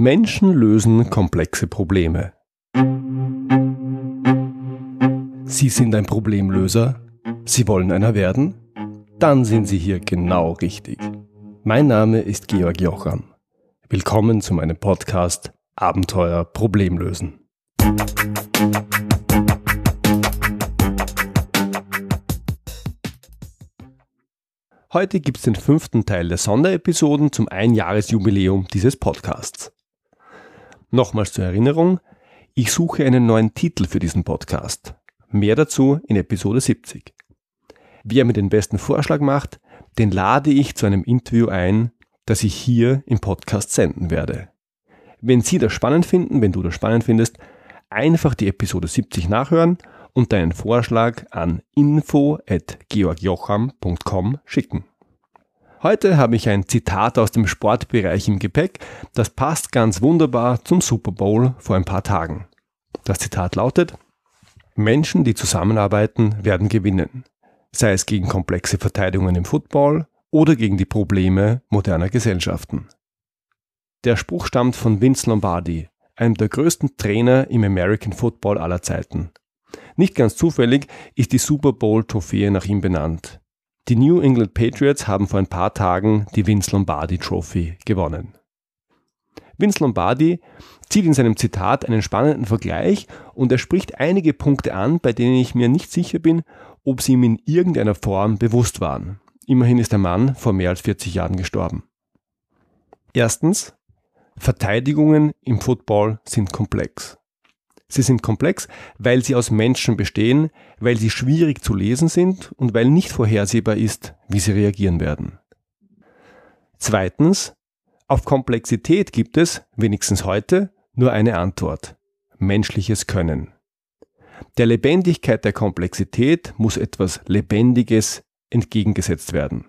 Menschen lösen komplexe Probleme. Sie sind ein Problemlöser? Sie wollen einer werden? Dann sind Sie hier genau richtig. Mein Name ist Georg Jocham. Willkommen zu meinem Podcast Abenteuer Problemlösen. Heute gibt es den fünften Teil der Sonderepisoden zum Einjahresjubiläum dieses Podcasts. Nochmals zur Erinnerung, ich suche einen neuen Titel für diesen Podcast. Mehr dazu in Episode 70. Wer mir den besten Vorschlag macht, den lade ich zu einem Interview ein, das ich hier im Podcast senden werde. Wenn Sie das spannend finden, wenn du das spannend findest, einfach die Episode 70 nachhören und deinen Vorschlag an info.georgjocham.com schicken. Heute habe ich ein Zitat aus dem Sportbereich im Gepäck, das passt ganz wunderbar zum Super Bowl vor ein paar Tagen. Das Zitat lautet, Menschen, die zusammenarbeiten, werden gewinnen, sei es gegen komplexe Verteidigungen im Football oder gegen die Probleme moderner Gesellschaften. Der Spruch stammt von Vince Lombardi, einem der größten Trainer im American Football aller Zeiten. Nicht ganz zufällig ist die Super Bowl Trophäe nach ihm benannt. Die New England Patriots haben vor ein paar Tagen die Vince Lombardi Trophy gewonnen. Vince Lombardi zieht in seinem Zitat einen spannenden Vergleich und er spricht einige Punkte an, bei denen ich mir nicht sicher bin, ob sie ihm in irgendeiner Form bewusst waren. Immerhin ist der Mann vor mehr als 40 Jahren gestorben. Erstens, Verteidigungen im Football sind komplex. Sie sind komplex, weil sie aus Menschen bestehen, weil sie schwierig zu lesen sind und weil nicht vorhersehbar ist, wie sie reagieren werden. Zweitens, auf Komplexität gibt es, wenigstens heute, nur eine Antwort. Menschliches Können. Der Lebendigkeit der Komplexität muss etwas Lebendiges entgegengesetzt werden.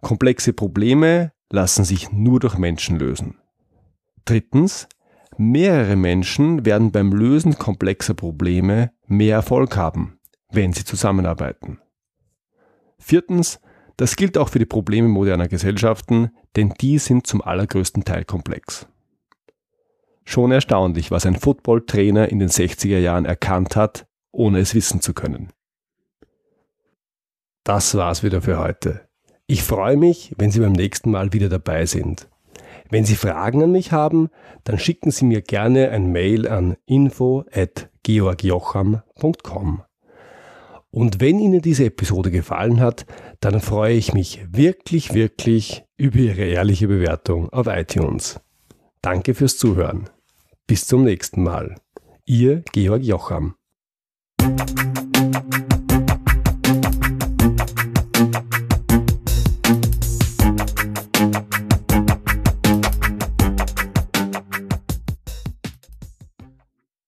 Komplexe Probleme lassen sich nur durch Menschen lösen. Drittens, Mehrere Menschen werden beim Lösen komplexer Probleme mehr Erfolg haben, wenn sie zusammenarbeiten. Viertens, das gilt auch für die Probleme moderner Gesellschaften, denn die sind zum allergrößten Teil komplex. Schon erstaunlich, was ein Footballtrainer in den 60er Jahren erkannt hat, ohne es wissen zu können. Das war's wieder für heute. Ich freue mich, wenn Sie beim nächsten Mal wieder dabei sind. Wenn Sie Fragen an mich haben, dann schicken Sie mir gerne ein Mail an info@georgjocham.com. Und wenn Ihnen diese Episode gefallen hat, dann freue ich mich wirklich, wirklich über Ihre ehrliche Bewertung auf iTunes. Danke fürs Zuhören. Bis zum nächsten Mal. Ihr Georg Jocham.